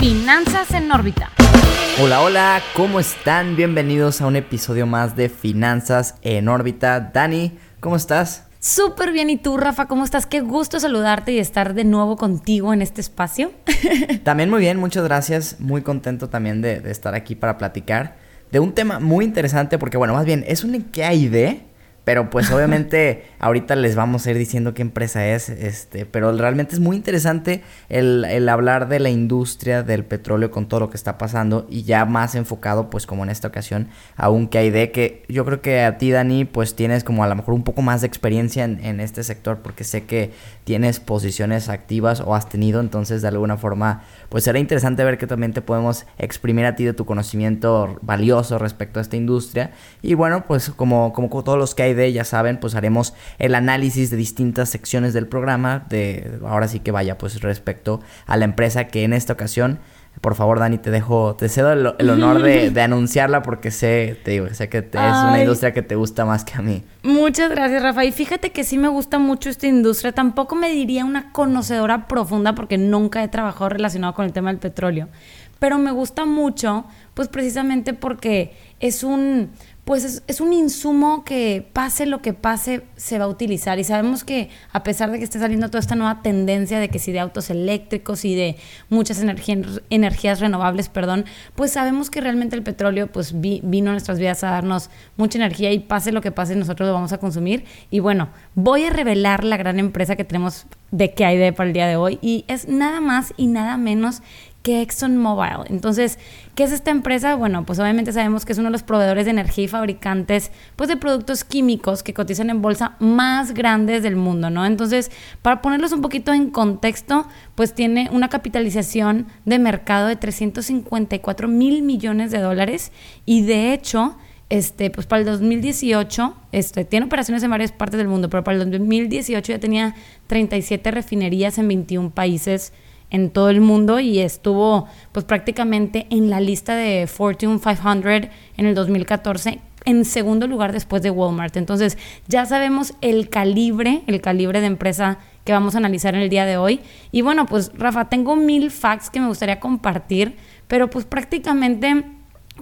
Finanzas en órbita. Hola, hola, ¿cómo están? Bienvenidos a un episodio más de Finanzas en órbita. Dani, ¿cómo estás? Súper bien, ¿y tú, Rafa? ¿Cómo estás? Qué gusto saludarte y estar de nuevo contigo en este espacio. también muy bien, muchas gracias. Muy contento también de, de, estar aquí para platicar de un tema muy interesante, porque bueno, más bien, es un qué hay de pero pues obviamente ahorita les vamos a ir diciendo qué empresa es, este, pero realmente es muy interesante el, el, hablar de la industria del petróleo con todo lo que está pasando y ya más enfocado pues como en esta ocasión a un de que yo creo que a ti Dani pues tienes como a lo mejor un poco más de experiencia en, en este sector porque sé que tienes posiciones activas o has tenido, entonces de alguna forma pues será interesante ver que también te podemos exprimir a ti de tu conocimiento valioso respecto a esta industria. Y bueno pues como, como todos los que hay de, ya saben, pues haremos el análisis de distintas secciones del programa, de ahora sí que vaya, pues respecto a la empresa que en esta ocasión, por favor, Dani, te dejo, te cedo el, honor de, anunciarla porque sé, te digo, sé que es una industria que te gusta más que a mí. Muchas gracias, Rafa. Y fíjate que sí me gusta mucho esta industria. Tampoco me diría una conocedora profunda porque nunca he trabajado relacionado con el tema del petróleo. Pero me gusta mucho, pues precisamente porque es un pues es, un insumo que pase lo que pase, se va a utilizar. Y sabemos que a pesar de que esté saliendo toda esta nueva tendencia de que si de autos eléctricos y de muchas energías renovables, perdón, pues sabemos que realmente el petróleo pues vino a nuestras vidas a darnos mucha energía y pase lo que pase, nosotros lo vamos a consumir. Y bueno, voy a revelar la gran empresa que tenemos de que hay de para el día de hoy y es nada más y nada menos que ExxonMobil. Entonces, ¿qué es esta empresa? Bueno, pues obviamente sabemos que es uno de los proveedores de energía y fabricantes pues de productos químicos que cotizan en bolsa más grandes del mundo, ¿no? Entonces, para ponerlos un poquito en contexto, pues tiene una capitalización de mercado de 354 mil millones de dólares y de hecho, este, pues para el 2018, este, tiene operaciones en varias partes del mundo, pero para el 2018 ya tenía 37 refinerías en 21 países en todo el mundo y estuvo pues prácticamente en la lista de Fortune 500 en el 2014 en segundo lugar después de Walmart. Entonces ya sabemos el calibre, el calibre de empresa que vamos a analizar en el día de hoy. Y bueno, pues Rafa, tengo mil facts que me gustaría compartir, pero pues prácticamente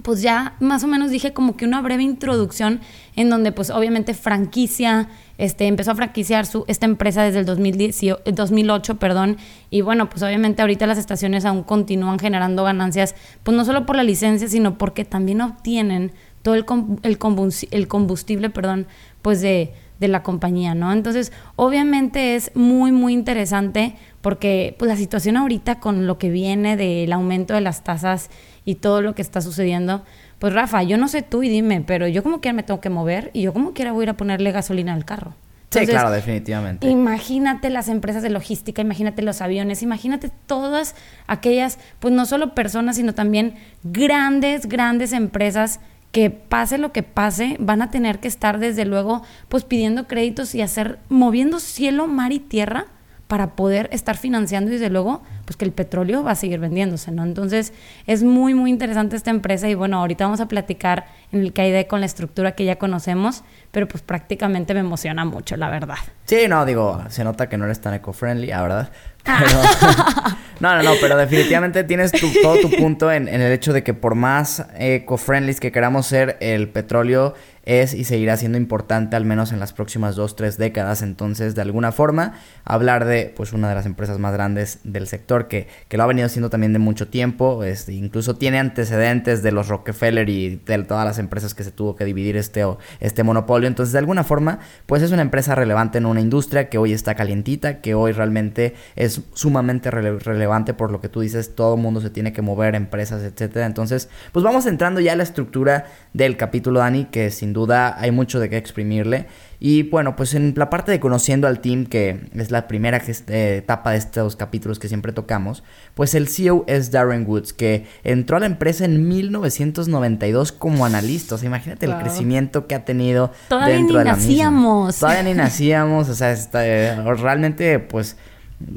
pues ya más o menos dije como que una breve introducción en donde pues obviamente franquicia, este, empezó a franquiciar su, esta empresa desde el 2008, perdón, y bueno, pues obviamente ahorita las estaciones aún continúan generando ganancias, pues no solo por la licencia, sino porque también obtienen todo el, el, combustible, perdón, pues de, de la compañía, ¿no? Entonces, obviamente es muy, muy interesante porque pues la situación ahorita con lo que viene del aumento de las tasas y todo lo que está sucediendo, pues Rafa, yo no sé tú y dime, pero yo como quiera me tengo que mover y yo como quiera voy a ir a ponerle gasolina al carro. sí, claro, definitivamente. Imagínate las empresas de logística, imagínate los aviones, imagínate todas aquellas, pues no solo personas, sino también grandes, grandes empresas que pase lo que pase, van a tener que estar desde luego pues pidiendo créditos y hacer, moviendo cielo, mar y tierra para poder estar financiando y desde luego pues que el petróleo va a seguir vendiéndose, ¿no? Entonces es muy muy interesante esta empresa y bueno, ahorita vamos a platicar en el que hay de con la estructura que ya conocemos, pero pues prácticamente me emociona mucho, la verdad. Sí, no, digo, se nota que no eres tan eco-friendly, la verdad. no, no, no, pero definitivamente tienes todo tu punto en, en, el hecho de que por más eco-friendly que queramos ser, el petróleo es y seguirá siendo importante al menos en las próximas dos, tres décadas. Entonces, de alguna forma, hablar de pues una de las empresas más grandes del sector que, que lo ha venido haciendo también de mucho tiempo, este, incluso tiene antecedentes de los Rockefeller y de todas las empresas que se tuvo que dividir este, este monopolio. Entonces, de alguna forma, pues es una empresa relevante en una industria que hoy está calientita, que hoy realmente es sumamente relevante por lo que tú dices, todo el mundo se tiene que mover, empresas, etcétera. Entonces, pues vamos entrando ya a la estructura del capítulo, Dani, que sin duda duda hay mucho de qué exprimirle. Y bueno, pues en la parte de conociendo al team, que es la primera eh, etapa de estos capítulos que siempre tocamos, pues el CEO es Darren Woods, que entró a la empresa en 1992 como analista. O sea, imagínate el crecimiento que ha tenido dentro de la nacíamos. Todavía ni nacíamos. O sea, eh, realmente, pues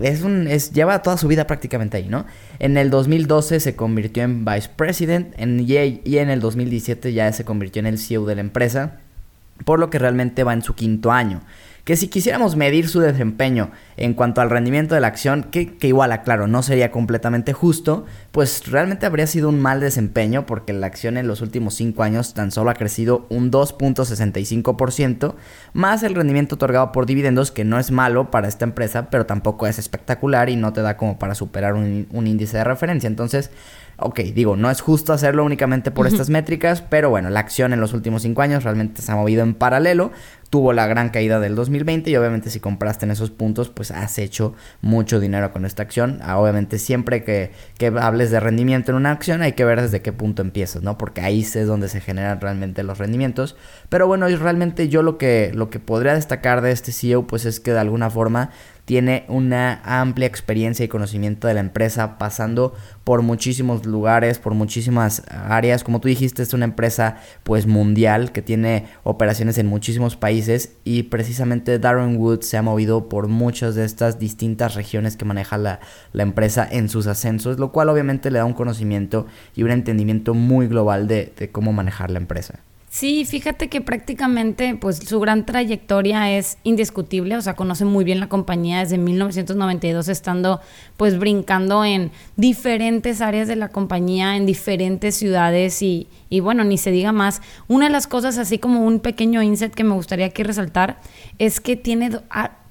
es un, es, lleva toda su vida prácticamente ahí, ¿no? En el 2012 se convirtió en Vice President en, y en el 2017 ya se convirtió en el CEO de la empresa, por lo que realmente va en su quinto año. Que si quisiéramos medir su desempeño en cuanto al rendimiento de la acción, que, que igual, aclaro, no sería completamente justo, pues realmente habría sido un mal desempeño porque la acción en los últimos 5 años tan solo ha crecido un 2.65%, más el rendimiento otorgado por dividendos, que no es malo para esta empresa, pero tampoco es espectacular y no te da como para superar un, un índice de referencia. Entonces, ok, digo, no es justo hacerlo únicamente por estas métricas, pero bueno, la acción en los últimos 5 años realmente se ha movido en paralelo, tuvo la gran caída del 2020 y obviamente si compraste en esos puntos, pues has hecho mucho dinero con esta acción. Ah, obviamente siempre que, que, hables de rendimiento en una acción hay que ver desde qué punto empiezas, ¿no? Porque ahí es donde se generan realmente los rendimientos. Pero bueno, y realmente yo lo que, lo que podría destacar de este CEO, pues es que de alguna forma tiene una amplia experiencia y conocimiento de la empresa, pasando por muchísimos lugares, por muchísimas áreas. Como tú dijiste, es una empresa pues mundial que tiene operaciones en muchísimos países y precisamente Darren Wood se ha movido por muchas de estas distintas regiones que maneja la, la empresa en sus ascensos, lo cual obviamente le da un conocimiento y un entendimiento muy global de, de cómo manejar la empresa. Sí, fíjate que prácticamente pues su gran trayectoria es indiscutible, o sea, conoce muy bien la compañía desde 1992 estando pues brincando en diferentes áreas de la compañía, en diferentes ciudades y, y bueno, ni se diga más. Una de las cosas así como un pequeño inset que me gustaría aquí resaltar es que tiene...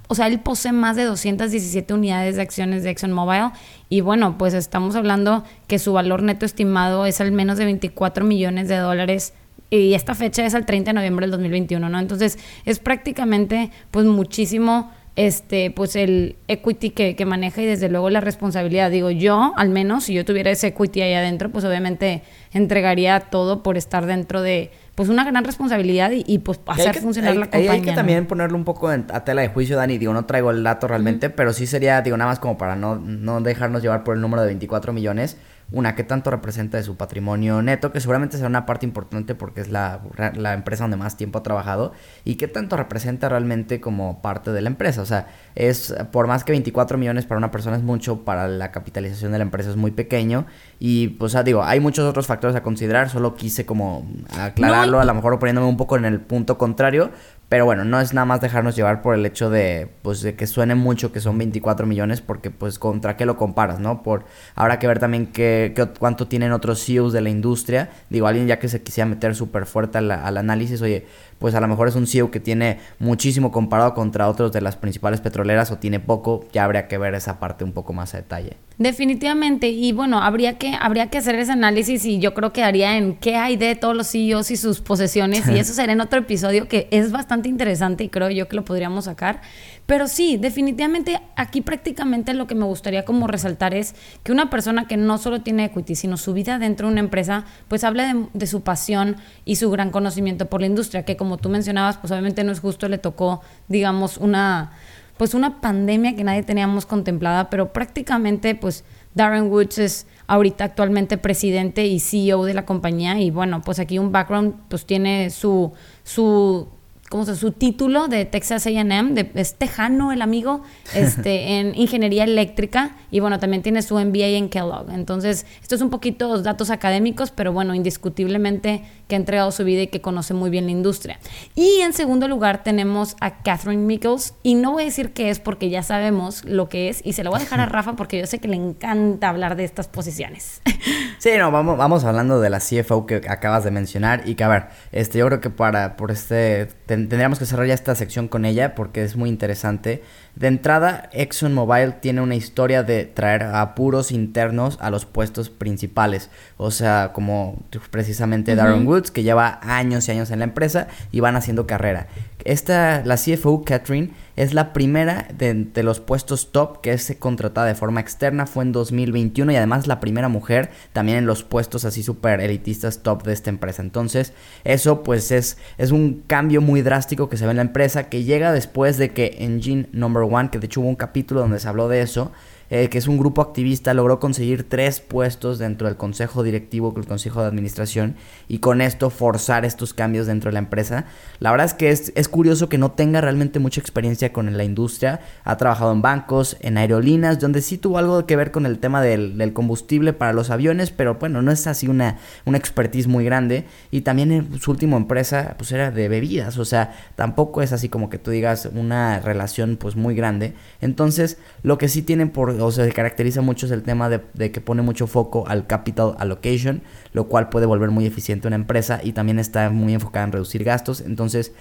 o sea, él posee más de 217 unidades de acciones de ExxonMobil y bueno, pues estamos hablando que su valor neto estimado es al menos de 24 millones de dólares y esta fecha es el 30 de noviembre del 2021, ¿no? Entonces es prácticamente pues muchísimo este pues el equity que, que, maneja y desde luego la responsabilidad. Digo, yo al menos si yo tuviera ese equity ahí adentro, pues obviamente entregaría todo por estar dentro de pues una gran responsabilidad y, pues hacer funcionar la compañía. Hay que también ponerlo un poco en, a tela de juicio, Dani. Digo, no traigo el dato realmente, pero sí sería, digo, nada más como para no, no dejarnos llevar por el número de 24 millones una, qué tanto representa de su patrimonio neto, que seguramente será una parte importante porque es la, la, empresa donde más tiempo ha trabajado, y qué tanto representa realmente como parte de la empresa. O sea, es por más que 24 millones para una persona es mucho, para la capitalización de la empresa es muy pequeño, y pues digo, hay muchos otros factores a considerar, solo quise como aclararlo, a lo mejor poniéndome un poco en el punto contrario, pero bueno, no es nada más dejarnos llevar por el hecho de, pues, de que suene mucho que son 24 millones, porque pues contra qué lo comparas, ¿no? Por habrá que ver también qué, cuánto tienen otros CEOs de la industria. Digo, alguien ya que se quisiera meter súper fuerte al, al análisis, oye, pues a lo mejor es un CEO que tiene muchísimo comparado contra otros de las principales petroleras o tiene poco, ya habría que ver esa parte un poco más a detalle. Definitivamente, y bueno, habría que, habría que hacer ese análisis y yo creo que haría en qué hay de todos los CEOs y sus posesiones y eso será en otro episodio que es bastante interesante y creo yo que lo podríamos sacar. Pero sí, definitivamente aquí prácticamente lo que me gustaría como resaltar es que una persona que no solo tiene equity, sino su vida dentro de una empresa, pues hable de, de su pasión y su gran conocimiento por la industria, que como tú mencionabas, pues obviamente no es justo, le tocó, digamos, una pues una pandemia que nadie teníamos contemplada, pero prácticamente pues Darren Woods es ahorita actualmente presidente y CEO de la compañía y bueno, pues aquí un background pues tiene su su ¿cómo se su título de Texas A&M, de, es tejano el amigo, este, en ingeniería eléctrica y bueno, también tiene su MBA en Kellogg. Entonces, esto es un poquito datos académicos, pero bueno, indiscutiblemente que ha entregado su vida y que conoce muy bien la industria. Y en segundo lugar tenemos a Catherine Mickles y no voy a decir qué es porque ya sabemos lo que es y se lo voy a dejar a Rafa porque yo sé que le encanta hablar de estas posiciones. Sí, no, vamos, vamos hablando de la CFO que acabas de mencionar y que a ver, este, yo creo que para, por este, tendríamos que cerrar ya esta sección con ella porque es muy interesante. De entrada, ExxonMobil tiene una historia de traer apuros internos a los puestos principales. O sea, como precisamente Darren Woods, que lleva años y años en la empresa y van haciendo carrera. Esta, la CFO, Catherine, es la primera de, los puestos top que es contratada de forma externa. Fue en 2021 y además la primera mujer también en los puestos así súper elitistas top de esta empresa. Entonces, eso pues es, es un cambio muy drástico que se ve en la empresa que llega después de que Engine Number One, que de hecho hubo un capítulo donde se habló de eso, eh, que es un grupo activista, logró conseguir tres puestos dentro del consejo directivo, el consejo de administración, y con esto forzar estos cambios dentro de la empresa. La verdad es que es, es curioso que no tenga realmente mucha experiencia con la industria. Ha trabajado en bancos, en aerolíneas, donde sí tuvo algo que ver con el tema del, combustible para los aviones, pero bueno, no es así una, una expertise muy grande. Y también en su última empresa, pues era de bebidas, o sea, tampoco es así como que tú digas una relación pues muy grande. Entonces, lo que sí tienen por, o se caracteriza mucho es el tema de, de que pone mucho foco al capital allocation, lo cual puede volver muy eficiente una empresa y también está muy enfocada en reducir gastos. Entonces,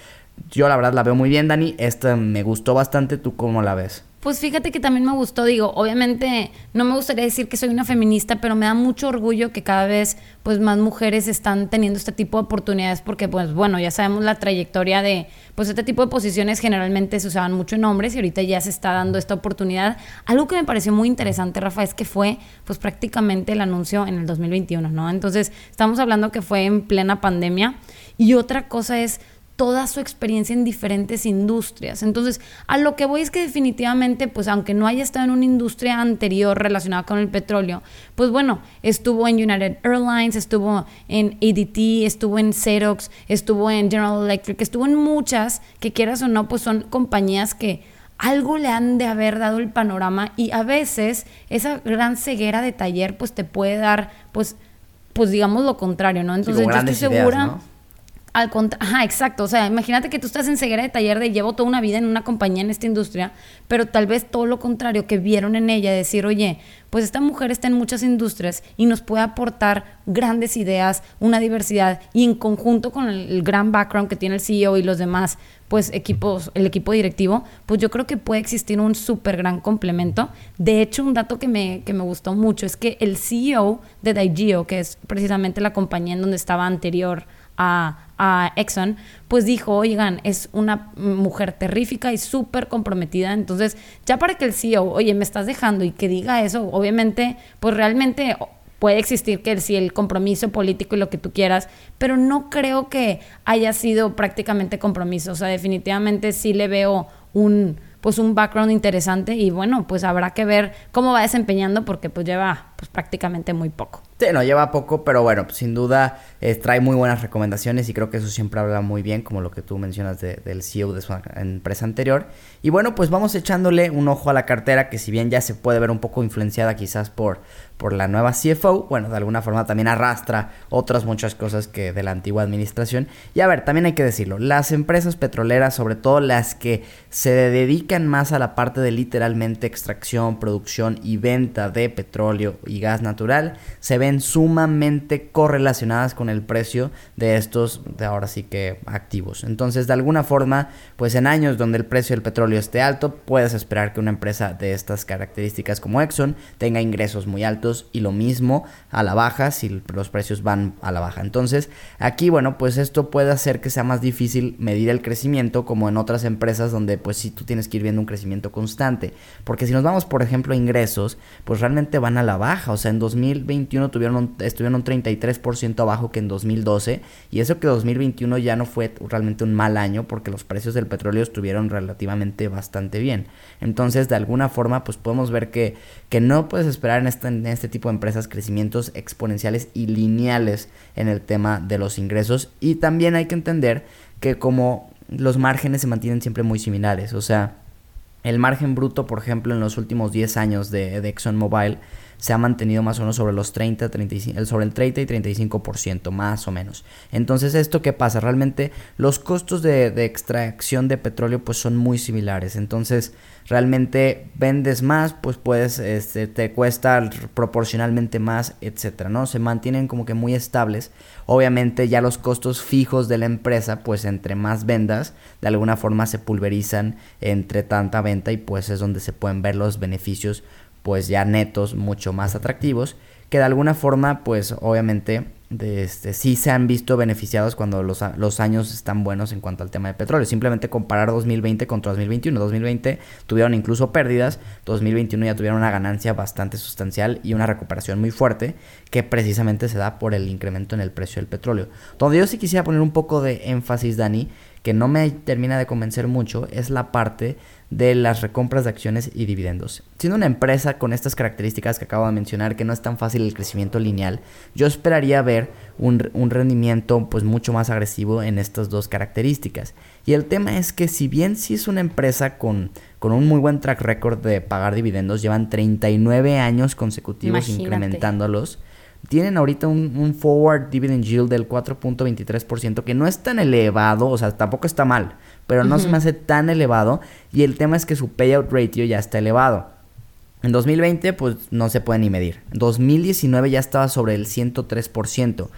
yo la verdad la veo muy bien, Dani. Esta me gustó bastante. ¿Tú cómo la ves? Pues fíjate que también me gustó, digo, obviamente no me gustaría decir que soy una feminista, pero me da mucho orgullo que cada vez pues más mujeres están teniendo este tipo de oportunidades porque pues bueno, ya sabemos la trayectoria de pues este tipo de posiciones generalmente se usaban mucho en hombres y ahorita ya se está dando esta oportunidad. Algo que me pareció muy interesante, Rafa, es que fue pues prácticamente el anuncio en el 2021, ¿no? Entonces, estamos hablando que fue en plena pandemia y otra cosa es toda su experiencia en diferentes industrias. Entonces, a lo que voy es que definitivamente, pues aunque no haya estado en una industria anterior relacionada con el petróleo, pues bueno, estuvo en United Airlines, estuvo en ADT, estuvo en Xerox, estuvo en General Electric, estuvo en muchas que quieras o no, pues son compañías que algo le han de haber dado el panorama y a veces esa gran ceguera de taller pues te puede dar pues pues digamos lo contrario, ¿no? Entonces yo estoy segura al Ajá, exacto. O sea, imagínate que tú estás en ceguera de taller de llevo toda una vida en una compañía en esta industria, pero tal vez todo lo contrario, que vieron en ella, decir, oye, pues esta mujer está en muchas industrias y nos puede aportar grandes ideas, una diversidad, y en conjunto con el, gran background que tiene el CEO y los demás, pues equipos, el equipo directivo, pues yo creo que puede existir un súper gran complemento. De hecho, un dato que me, que me gustó mucho es que el CEO de Digeo, que es precisamente la compañía en donde estaba anterior, a, Exxon, pues dijo, oigan, es una mujer terrífica y súper comprometida. Entonces, ya para que el CEO, oye, me estás dejando y que diga eso, obviamente, pues realmente puede existir que el, sí, el compromiso político y lo que tú quieras, pero no creo que haya sido prácticamente compromiso. O sea, definitivamente sí le veo un pues un background interesante y bueno, pues habrá que ver cómo va desempeñando porque pues lleva pues prácticamente muy poco. Sí, no lleva poco, pero bueno, pues, sin duda eh, trae muy buenas recomendaciones y creo que eso siempre habla muy bien, como lo que tú mencionas del CEO de su empresa anterior. Y bueno, pues vamos echándole un ojo a la cartera, que si bien ya se puede ver un poco influenciada quizás por, por la nueva CFO, bueno, de alguna forma también arrastra otras muchas cosas que de la antigua administración. Y a ver, también hay que decirlo, las empresas petroleras, sobre todo las que se dedican más a la parte de literalmente extracción, producción y venta de petróleo y gas natural, se ven sumamente correlacionadas con el precio de estos, de ahora sí que activos. Entonces, de alguna forma, pues en años donde el precio del petróleo esté alto, puedes esperar que una empresa de estas características como Exxon tenga ingresos muy altos y lo mismo a la baja si los precios van a la baja. Entonces, aquí, bueno, pues esto puede hacer que sea más difícil medir el crecimiento como en otras empresas donde pues sí tú tienes que ir viendo un crecimiento constante. Porque si nos vamos, por ejemplo, a ingresos, pues realmente van a la O sea, en 2021 tuvieron estuvieron un 33% abajo que en 2012 y eso que 2021 ya no fue realmente un mal año porque los precios del petróleo estuvieron relativamente bastante bien. Entonces, de alguna forma, pues podemos ver que, que no puedes esperar en este, en este tipo de empresas crecimientos exponenciales y lineales en el tema de los ingresos. Y también hay que entender que como los márgenes se mantienen siempre muy similares, o sea, el margen bruto, por ejemplo, en los últimos 10 años de, de ExxonMobil se ha mantenido más o menos sobre los 30, 35, sobre el 30 y 35%, más o menos. Entonces, ¿esto qué pasa? Realmente los costos de, de extracción de petróleo pues son muy similares. Entonces, realmente vendes más, pues puedes, este, te cuesta proporcionalmente más, etcétera, ¿no? Se mantienen como que muy estables. Obviamente ya los costos fijos de la empresa, pues entre más vendas, de alguna forma se pulverizan entre tanta venta y pues es donde se pueden ver los beneficios pues ya netos mucho más atractivos que de alguna forma pues obviamente de este, sí se han visto beneficiados cuando los, los, años están buenos en cuanto al tema de petróleo. Simplemente comparar 2020 contra 2021. 2020 tuvieron incluso pérdidas, 2021 ya tuvieron una ganancia bastante sustancial y una recuperación muy fuerte que precisamente se da por el incremento en el precio del petróleo. Donde yo sí quisiera poner un poco de énfasis, Dani, que no me termina de convencer mucho es la parte de las recompras de acciones y dividendos. Siendo una empresa con estas características que acabo de mencionar, que no es tan fácil el crecimiento lineal, yo esperaría ver un, un, rendimiento pues mucho más agresivo en estas dos características. Y el tema es que si bien sí es una empresa con, con un muy buen track record de pagar dividendos, llevan 39 años consecutivos incrementándolos, tienen ahorita un, un, forward dividend yield del 4.23%, que no es tan elevado, o sea, tampoco está mal, pero no se me hace tan elevado. Y el tema es que su payout ratio ya está elevado. En 2020, pues no se puede ni medir. En 2019 ya estaba sobre el 103%.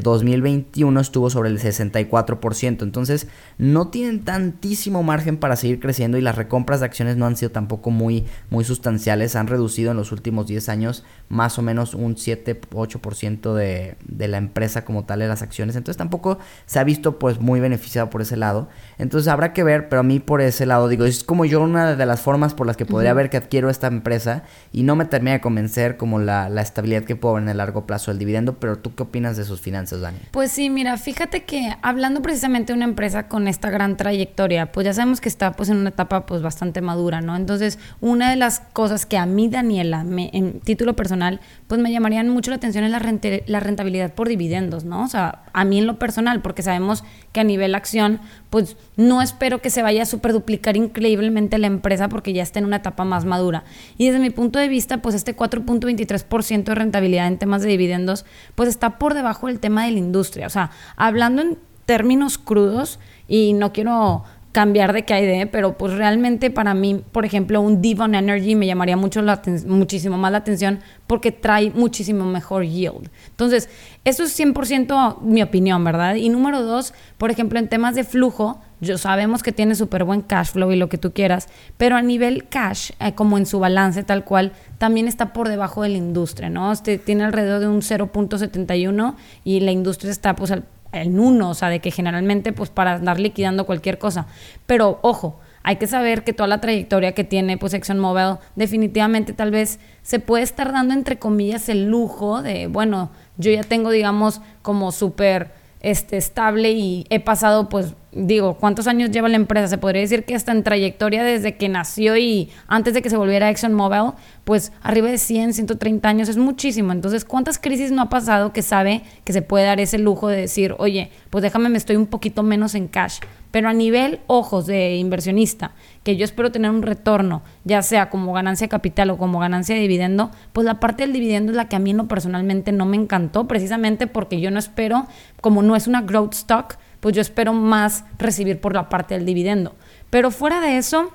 2021 estuvo sobre el 64%. Entonces no tienen tantísimo margen para seguir creciendo y las recompras de acciones no han sido tampoco muy, muy sustanciales. Han reducido en los últimos 10 años más o menos un 7-8% de, de la empresa como tal de las acciones. Entonces tampoco se ha visto pues muy beneficiado por ese lado. Entonces habrá que ver, pero a mí por ese lado digo, es como yo una de las formas por las que podría ver que adquiero esta empresa y no me termina de convencer como la, la estabilidad que puedo ver en el largo plazo del dividendo, pero tú qué opinas de sus finanzas? Pues sí, mira, fíjate que hablando precisamente de una empresa con esta gran trayectoria, pues ya sabemos que está pues en una etapa pues bastante madura, ¿no? Entonces, una de las cosas que a mí, Daniela, en título personal, pues me llamarían mucho la atención es la, rentabilidad por dividendos, ¿no? O sea, a mí en lo personal, porque sabemos que a nivel acción, pues no espero que se vaya a super duplicar increíblemente la empresa porque ya está en una etapa más madura. Y desde mi punto de vista, pues este 4.23% de rentabilidad en temas de dividendos, pues está por debajo del tema de la industria. O sea, hablando en términos crudos, y no quiero cambiar de que hay pero pues realmente para mí, por ejemplo, un Devon Energy me llamaría mucho muchísimo más la atención porque trae muchísimo mejor yield. Entonces, eso es 100% mi opinión, ¿verdad? Y número dos, por ejemplo, en temas de flujo, yo sabemos que tiene súper buen cash flow y lo que tú quieras, pero a nivel cash, eh, como en su balance tal cual, también está por debajo de la industria, ¿no? Este tiene alrededor de un 0.71 y la industria está pues en uno, o sea, de que generalmente pues para andar liquidando cualquier cosa. Pero ojo, hay que saber que toda la trayectoria que tiene pues ExxonMobil definitivamente tal vez se puede estar dando entre comillas el lujo de, bueno, yo ya tengo digamos como súper este, estable y he pasado, pues, digo, ¿cuántos años lleva la empresa? Se podría decir que hasta en trayectoria desde que nació y antes de que se volviera ExxonMobil, pues arriba de 100, 130 años es muchísimo. Entonces, ¿cuántas crisis no ha pasado que sabe que se puede dar ese lujo de decir, oye, pues déjame, me estoy un poquito menos en cash? Pero a nivel ojos de inversionista, que yo espero tener un retorno, ya sea como ganancia de capital o como ganancia de dividendo, pues la parte del dividendo es la que a mí no personalmente no me encantó, precisamente porque yo no espero, como no es una growth stock, pues yo espero más recibir por la parte del dividendo. Pero fuera de eso,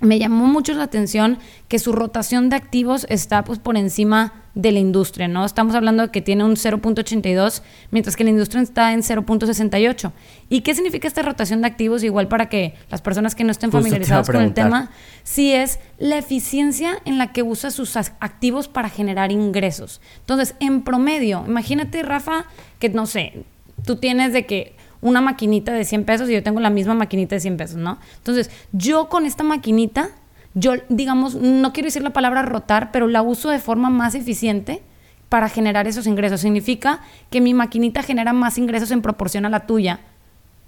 me llamó mucho la atención que su rotación de activos está pues por encima de la industria, ¿no? Estamos hablando de que tiene un 0.82, mientras que la industria está en 0.68. ¿Y qué significa esta rotación de activos? Igual para que las personas que no estén familiarizadas con el tema, sí es la eficiencia en la que usa sus activos para generar ingresos. Entonces, en promedio, imagínate, Rafa, que no sé, tú tienes de que una maquinita de 100 pesos y yo tengo la misma maquinita de 100 pesos, ¿no? Entonces, yo con esta maquinita yo, digamos, no quiero decir la palabra rotar, pero la uso de forma más eficiente para generar esos ingresos. Significa que mi maquinita genera más ingresos en proporción a la tuya.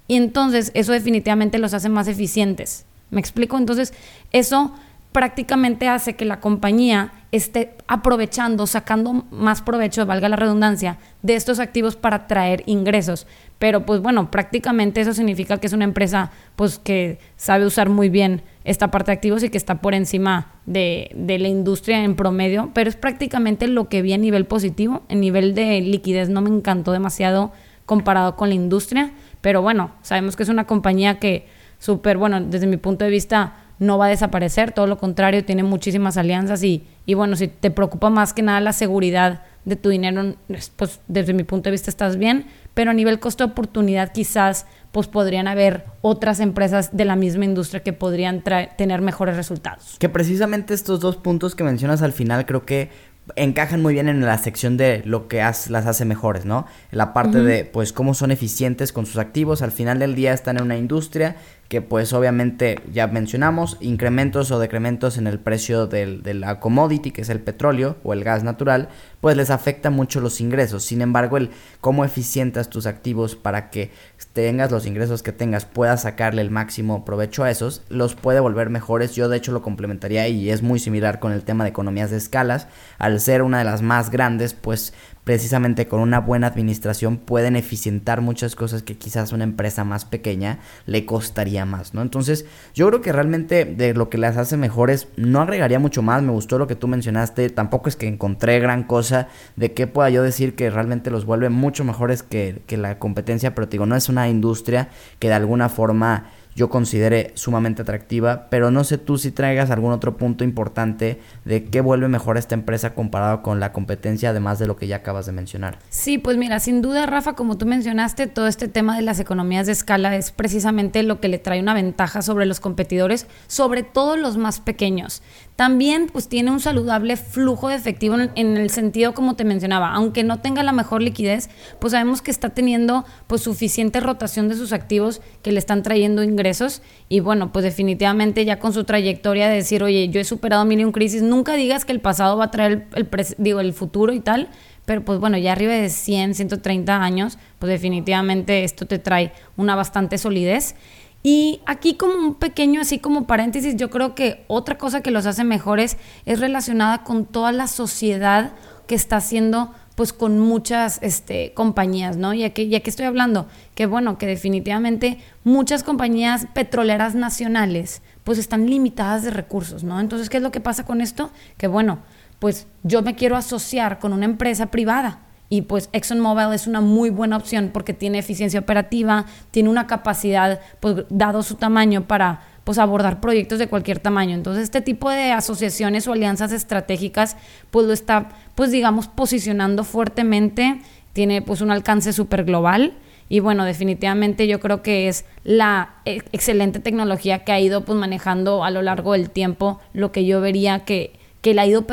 Y entonces eso definitivamente los hace más eficientes. ¿Me explico? Entonces eso prácticamente hace que la compañía esté aprovechando, sacando más provecho, valga la redundancia, de estos activos para traer ingresos. Pero pues bueno, prácticamente eso significa que es una empresa pues que sabe usar muy bien esta parte de activos y que está por encima de, de, la industria en promedio, pero es prácticamente lo que vi a nivel positivo, en nivel de liquidez no me encantó demasiado comparado con la industria, pero bueno, sabemos que es una compañía que súper, bueno, desde mi punto de vista no va a desaparecer, todo lo contrario, tiene muchísimas alianzas y, y bueno, si te preocupa más que nada la seguridad de tu dinero, pues desde mi punto de vista estás bien, pero a nivel costo de oportunidad quizás pues podrían haber otras empresas de la misma industria que podrían tener mejores resultados. Que precisamente estos dos puntos que mencionas al final creo que encajan muy bien en la sección de lo que las hace mejores, ¿no? La parte de, pues, cómo son eficientes con sus activos. Al final del día están en una industria que pues obviamente ya mencionamos, incrementos o decrementos en el precio del, de la commodity, que es el petróleo o el gas natural, pues les afecta mucho los ingresos. Sin embargo, el cómo eficientas tus activos para que tengas los ingresos que tengas, puedas sacarle el máximo provecho a esos, los puede volver mejores. Yo de hecho lo complementaría y es muy similar con el tema de economías de escalas. Al ser una de las más grandes, pues precisamente con una buena administración pueden eficientar muchas cosas que quizás una empresa más pequeña le costaría más, ¿no? Entonces, yo creo que realmente de lo que las hace mejores no agregaría mucho más, me gustó lo que tú mencionaste, tampoco es que encontré gran cosa de qué pueda yo decir que realmente los vuelve mucho mejores que, que la competencia, pero digo, no es una industria que de alguna forma yo considere sumamente atractiva, pero no sé tú si traigas algún otro punto importante de qué vuelve mejor esta empresa comparado con la competencia, además de lo que ya acabas de mencionar. Sí, pues mira, sin duda, Rafa, como tú mencionaste, todo este tema de las economías de escala es precisamente lo que le trae una ventaja sobre los competidores, sobre todo los más pequeños. También pues tiene un saludable flujo de efectivo en, el sentido como te mencionaba, aunque no tenga la mejor liquidez, pues sabemos que está teniendo pues suficiente rotación de sus activos que le están trayendo ingresos y bueno, pues definitivamente ya con su trayectoria de decir, oye, yo he superado mil y crisis, nunca digas que el pasado va a traer el, digo, el futuro y tal, pero pues bueno, ya arriba de 100, 130 años, pues definitivamente esto te trae una bastante solidez. Y aquí como un pequeño, así como paréntesis, yo creo que otra cosa que los hace mejores es relacionada con toda la sociedad que está haciendo pues con muchas este, compañías, ¿no? Ya que, ya que estoy hablando, que bueno, que definitivamente muchas compañías petroleras nacionales pues están limitadas de recursos, ¿no? Entonces, ¿qué es lo que pasa con esto? Que bueno, pues yo me quiero asociar con una empresa privada y pues ExxonMobil es una muy buena opción porque tiene eficiencia operativa, tiene una capacidad, pues dado su tamaño, para pues abordar proyectos de cualquier tamaño. Entonces, este tipo de asociaciones o alianzas estratégicas, pues lo está, pues digamos, posicionando fuertemente, tiene pues un alcance súper global. Y bueno, definitivamente yo creo que es la e-, excelente tecnología que ha ido pues manejando a lo largo del tiempo, lo que yo vería que que le ha ido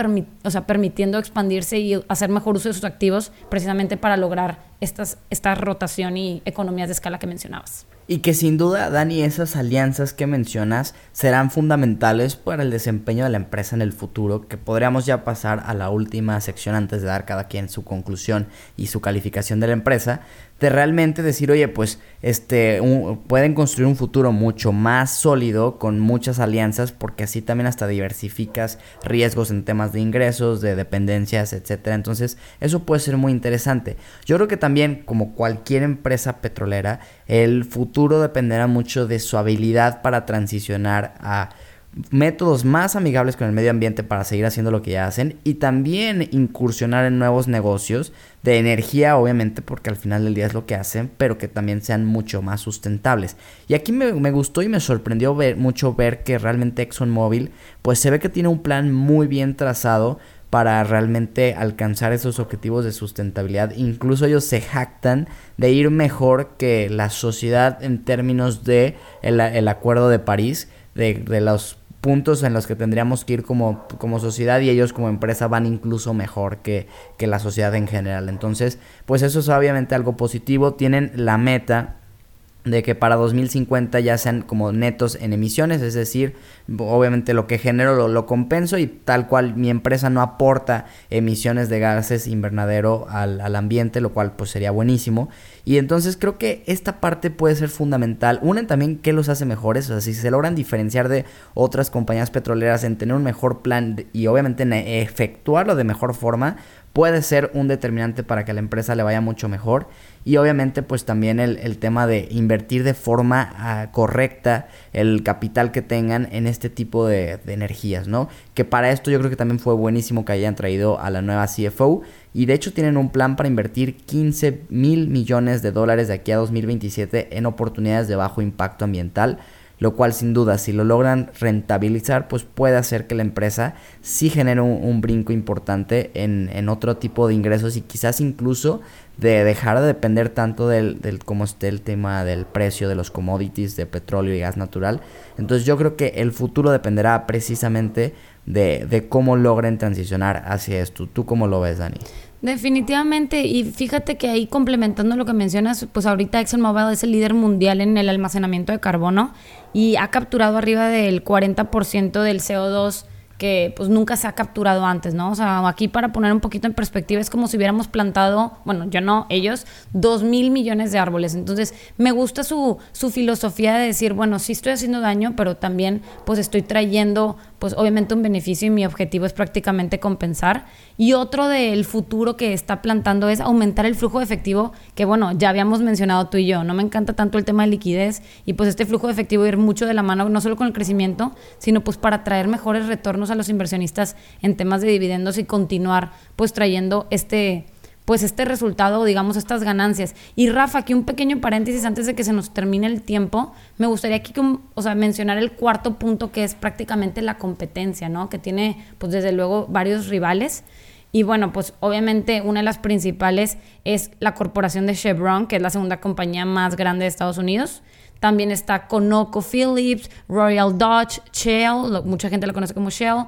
o sea, permitiendo expandirse y hacer mejor uso de sus activos precisamente para lograr estas, esta rotación y economías de escala que mencionabas. Y que sin duda, Dani, esas alianzas que mencionas serán fundamentales para el desempeño de la empresa en el futuro, que podríamos ya pasar a la última sección antes de dar cada quien su conclusión y su calificación de la empresa, de realmente decir, oye, pues este, pueden construir un futuro mucho más sólido con muchas alianzas, porque así también hasta diversificas riesgos en temas de ingresos, de dependencias, etcétera. Entonces, eso puede ser muy interesante. Yo creo que también, como cualquier empresa petrolera, el futuro dependerá mucho de su habilidad para transicionar a métodos más amigables con el medio ambiente para seguir haciendo lo que ya hacen y también incursionar en nuevos negocios de energía, obviamente, porque al final del día es lo que hacen, pero que también sean mucho más sustentables. Y aquí me, gustó y me sorprendió ver, mucho ver que realmente ExxonMobil, pues se ve que tiene un plan muy bien trazado para realmente alcanzar esos objetivos de sustentabilidad. Incluso ellos se jactan de ir mejor que la sociedad en términos de el, acuerdo de París, de, de los puntos en los que tendríamos que ir como, como sociedad y ellos como empresa van incluso mejor que, que la sociedad en general. Entonces, pues eso es obviamente algo positivo. Tienen la meta de que para 2050 ya sean como netos en emisiones, es decir, obviamente lo que genero lo, compenso y tal cual mi empresa no aporta emisiones de gases invernadero al, al, ambiente, lo cual pues sería buenísimo. Y entonces creo que esta parte puede ser fundamental. Una también que los hace mejores, o sea, si se logran diferenciar de otras compañías petroleras en tener un mejor plan y obviamente en efectuarlo de mejor forma, puede ser un determinante para que a la empresa le vaya mucho mejor y obviamente pues también el, tema de invertir de forma ah, correcta el capital que tengan en este tipo de, energías, ¿no? Que para esto yo creo que también fue buenísimo que hayan traído a la nueva CFO y de hecho tienen un plan para invertir 15 mil millones de dólares de aquí a 2027 en oportunidades de bajo impacto ambiental lo cual sin duda si lo logran rentabilizar pues puede hacer que la empresa sí genere un, brinco importante en, otro tipo de ingresos y quizás incluso de dejar de depender tanto del, del cómo esté el tema del precio de los commodities de petróleo y gas natural. Entonces yo creo que el futuro dependerá precisamente de, de cómo logren transicionar hacia esto. ¿Tú cómo lo ves, Dani? Definitivamente, y fíjate que ahí complementando lo que mencionas, pues ahorita ExxonMobil es el líder mundial en el almacenamiento de carbono y ha capturado arriba del 40% del CO2 que pues nunca se ha capturado antes, ¿no? O sea, aquí para poner un poquito en perspectiva es como si hubiéramos plantado, bueno, yo no, ellos, dos mil millones de árboles. Entonces, me gusta su, su filosofía de decir, bueno, sí estoy haciendo daño, pero también pues estoy trayendo pues obviamente un beneficio y mi objetivo es prácticamente compensar. Y otro del futuro que está plantando es aumentar el flujo de efectivo, que bueno, ya habíamos mencionado tú y yo, no me encanta tanto el tema de liquidez y pues este flujo de efectivo ir mucho de la mano, no solo con el crecimiento, sino pues para traer mejores retornos a los inversionistas en temas de dividendos y continuar pues trayendo este pues este resultado, digamos, estas ganancias. Y Rafa, aquí un pequeño paréntesis antes de que se nos termine el tiempo, me gustaría aquí, o sea, mencionar el cuarto punto que es prácticamente la competencia, ¿no? Que tiene, pues desde luego, varios rivales. Y bueno, pues obviamente una de las principales es la corporación de Chevron, que es la segunda compañía más grande de Estados Unidos. También está ConocoPhillips, Royal Dutch, Shell, mucha gente lo conoce como Shell.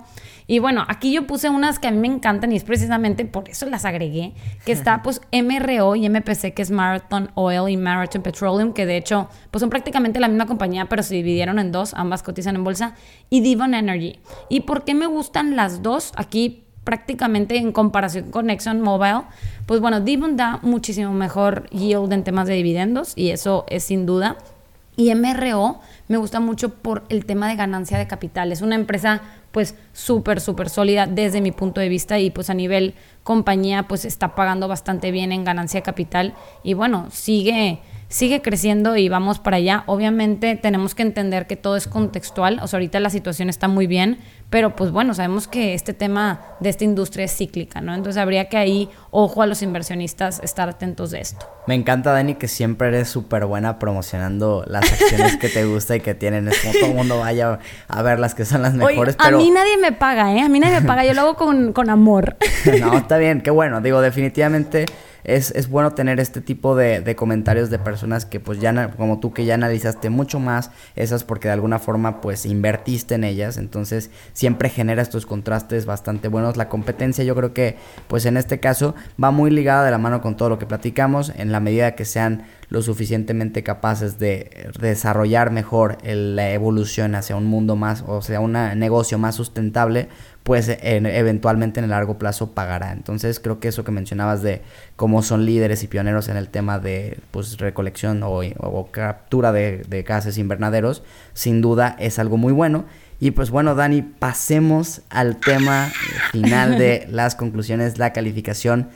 Y bueno, aquí yo puse unas que a mí me encantan y es precisamente por eso las agregué, que está pues MRO y MPC, que es Marathon Oil y Marathon Petroleum, que de hecho pues son prácticamente la misma compañía, pero se dividieron en dos, ambas cotizan en bolsa, y Devon Energy. ¿Y por qué me gustan las dos? Aquí prácticamente en comparación con ExxonMobil, pues bueno, Devon da muchísimo mejor yield en temas de dividendos y eso es sin duda. Y MRO me gusta mucho por el tema de ganancia de capital. Es una empresa pues súper, súper sólida desde mi punto de vista y pues a nivel compañía pues está pagando bastante bien en ganancia de capital y bueno, sigue sigue creciendo y vamos para allá. Obviamente tenemos que entender que todo es contextual, o sea, ahorita la situación está muy bien, pero pues bueno, sabemos que este tema de esta industria es cíclica, ¿no? Entonces habría que ahí, ojo a los inversionistas, estar atentos de esto. Me encanta, Dani, que siempre eres súper buena promocionando las acciones que te gusta y que tienen. Es como todo el mundo vaya a ver las que son las mejores. A mí nadie me paga, ¿eh? A mí nadie me paga, yo lo hago con, con amor. no, está bien, qué bueno. Digo, definitivamente es, es bueno tener este tipo de, de, comentarios de personas que pues ya, como tú que ya analizaste mucho más esas porque de alguna forma pues invertiste en ellas, entonces siempre genera estos contrastes bastante buenos. La competencia yo creo que pues en este caso va muy ligada de la mano con todo lo que platicamos en la medida que sean lo suficientemente capaces de desarrollar mejor la evolución hacia un mundo más, o sea, un negocio más sustentable, pues eventualmente en el largo plazo pagará. Entonces creo que eso que mencionabas de cómo son líderes y pioneros en el tema de pues, recolección o, captura de, de gases invernaderos, sin duda es algo muy bueno. Y pues bueno, Dani, pasemos al tema final de las conclusiones, la calificación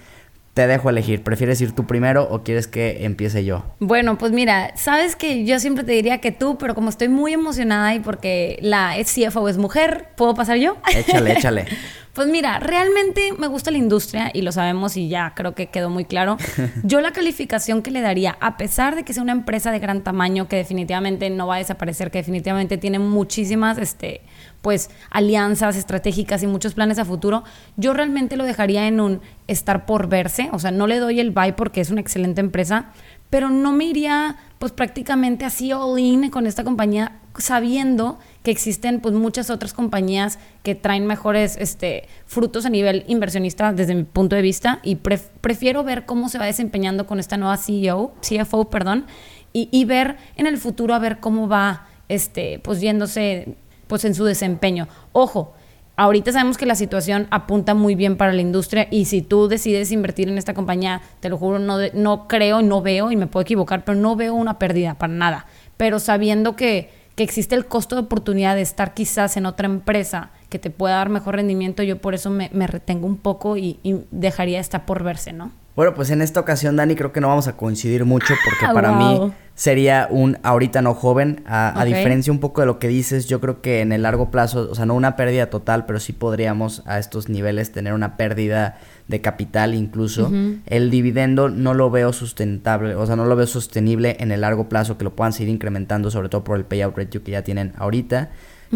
te dejo elegir. ¿Prefieres ir tú primero o quieres que empiece yo? Bueno, pues mira, sabes que yo siempre te diría que tú, pero como estoy muy emocionada y porque la CFO es mujer, ¿puedo pasar yo? Échale, échale. Pues mira, realmente me gusta la industria y lo sabemos y ya creo que quedó muy claro. Yo la calificación que le daría, a pesar de que sea una empresa de gran tamaño que definitivamente no va a desaparecer, que definitivamente tiene muchísimas este, pues alianzas estratégicas y muchos planes a futuro, yo realmente lo dejaría en un estar por verse, o sea, no le doy el buy porque es una excelente empresa, pero no me iría pues prácticamente así all in con esta compañía sabiendo que existen pues muchas otras compañías que traen mejores este, frutos a nivel inversionista desde mi punto de vista y prefiero ver cómo se va desempeñando con esta nueva CEO, CFO, perdón, y, y, ver en el futuro a ver cómo va este, pues yéndose pues en su desempeño. Ojo, ahorita sabemos que la situación apunta muy bien para la industria y si tú decides invertir en esta compañía, te lo juro, no, no creo, no veo, y me puedo equivocar, pero no veo una pérdida para nada. Pero sabiendo que, que existe el costo de oportunidad de estar quizás en otra empresa que te pueda dar mejor rendimiento, yo por eso me, retengo un poco y, dejaría esta por verse, ¿no? Bueno, pues en esta ocasión, Dani, creo que no vamos a coincidir mucho porque ah, para mí sería un ahorita no joven. A, diferencia un poco de lo que dices, yo creo que en el largo plazo, o sea, no una pérdida total, pero sí podríamos a estos niveles tener una pérdida de capital incluso. El dividendo no lo veo sustentable, o sea, no lo veo sostenible en el largo plazo, que lo puedan seguir incrementando, sobre todo por el payout ratio que ya tienen ahorita.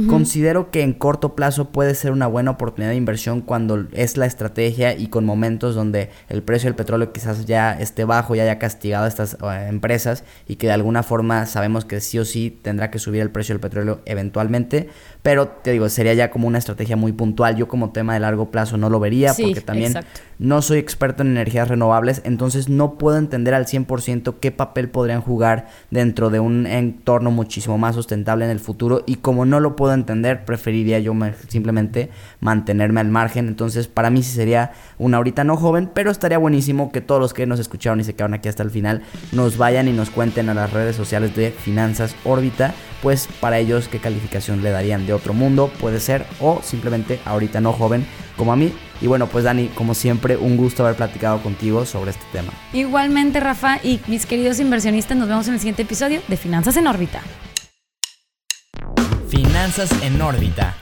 Considero que en corto plazo puede ser una buena oportunidad de inversión cuando es la estrategia y con momentos donde el precio del petróleo quizás ya esté bajo y haya castigado a estas eh, empresas y que de alguna forma sabemos que sí o sí tendrá que subir el precio del petróleo eventualmente. Pero te digo, sería ya como una estrategia muy puntual. Yo como tema de largo plazo no lo vería porque también no soy experto en energías renovables, entonces no puedo entender al 100% qué papel podrían jugar dentro de un entorno muchísimo más sustentable en el futuro y como no lo puedo entender, preferiría yo simplemente mantenerme al margen. Entonces, para mí sí sería una ahorita no joven, pero estaría buenísimo que todos los que nos escucharon y se quedaron aquí hasta el final nos vayan y nos cuenten a las redes sociales de Finanzas Órbita, pues para ellos qué calificación le darían de otro mundo, puede ser, o simplemente ahorita no joven como a mí. Y bueno, pues Dani, como siempre, un gusto haber platicado contigo sobre este tema. Igualmente, Rafa, y mis queridos inversionistas, nos vemos en el siguiente episodio de Finanzas en órbita. Finanzas en órbita.